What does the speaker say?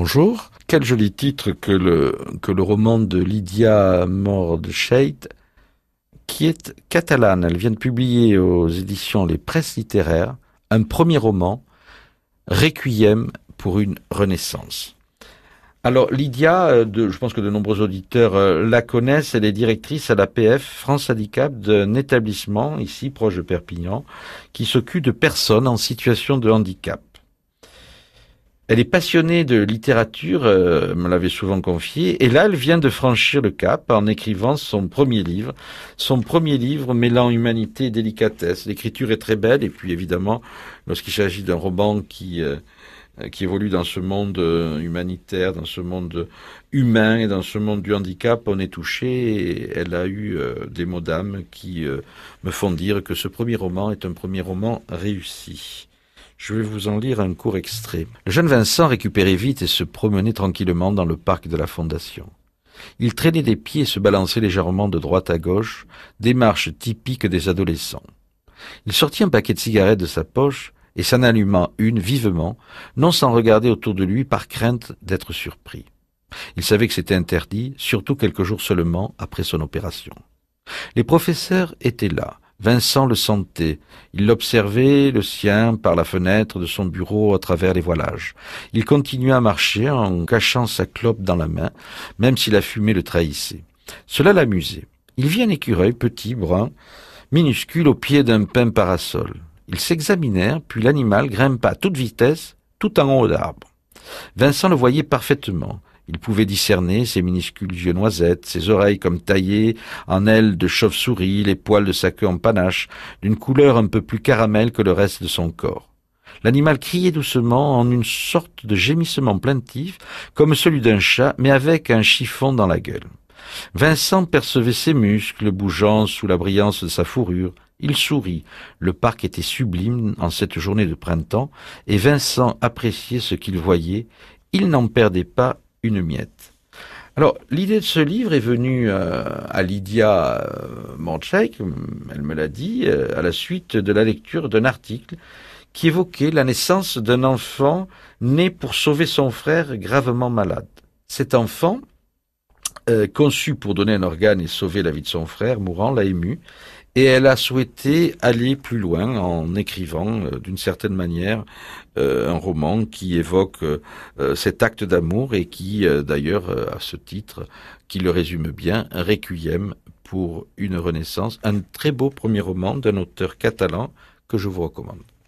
bonjour. Quel joli titre que le, roman de Lydia Mordscheit, qui est catalane. Elle vient de publier aux éditions Les Presses littéraires un premier roman, Requiem pour une renaissance. Alors Lydia, euh, je pense que de nombreux auditeurs euh, la connaissent, elle est directrice à l'APF France Handicap d'un établissement ici proche de Perpignan qui s'occupe de personnes en situation de handicap. Elle est passionnée de littérature, euh, me l'avait souvent confié, et là elle vient de franchir le cap en écrivant son premier livre, son premier livre mêlant humanité et délicatesse. L'écriture est très belle, et puis évidemment, lorsqu'il s'agit d'un roman qui euh, qui évolue dans ce monde euh, humanitaire, dans ce monde humain et dans ce monde du handicap, on est touché et elle a eu des mots d'âme qui me font dire que ce premier roman est un premier roman réussi. Je vais vous en lire un court extrait. Le jeune Vincent récupérait vite et se promenait tranquillement dans le parc de la Fondation. Il traînait des pieds et se balançait légèrement de droite à gauche, démarche typique des adolescents. Il sortit un paquet de cigarettes de sa poche et s'en alluma une vivement, non sans regarder autour de lui par crainte d'être surpris. Il savait que c'était interdit, surtout quelques jours seulement après son opération. Les professeurs étaient là. Vincent le sentait. Il l'observait, le sien, par la fenêtre de son bureau à travers les voilages. Il continua à marcher en cachant sa clope dans la main, même si la fumée le trahissait. Cela l'amusait. Il vit un écureuil petit, brun, minuscule au pied d'un pin parasol. Ils s'examinèrent, puis l'animal grimpa à toute vitesse, tout en haut d'arbre. Vincent le voyait parfaitement. Il pouvait discerner ses minuscules yeux noisettes, ses oreilles comme taillées en ailes de chauve-souris, les poils de sa queue en panache, d'une couleur un peu plus caramel que le reste de son corps. L'animal criait doucement en une sorte de gémissement plaintif, comme celui d'un chat, mais avec un chiffon dans la gueule. Vincent percevait ses muscles bougeant sous la brillance de sa fourrure, il sourit. Le parc était sublime en cette journée de printemps, et Vincent appréciait ce qu'il voyait. Il n'en perdait pas une miette. Alors, l'idée de ce livre est venue euh, à Lydia euh, elle me l'a dit, euh, à la suite de la lecture d'un article qui évoquait la naissance d'un enfant né pour sauver son frère gravement malade. Cet enfant, conçu pour donner un organe et sauver la vie de son frère mourant, l'a ému, et elle a souhaité aller plus loin en écrivant euh, d'une certaine manière euh, un roman qui évoque euh, cet acte d'amour et qui d'ailleurs à ce titre qui le résume bien Requiem pour une renaissance un très beau premier roman d'un auteur catalan que je vous recommande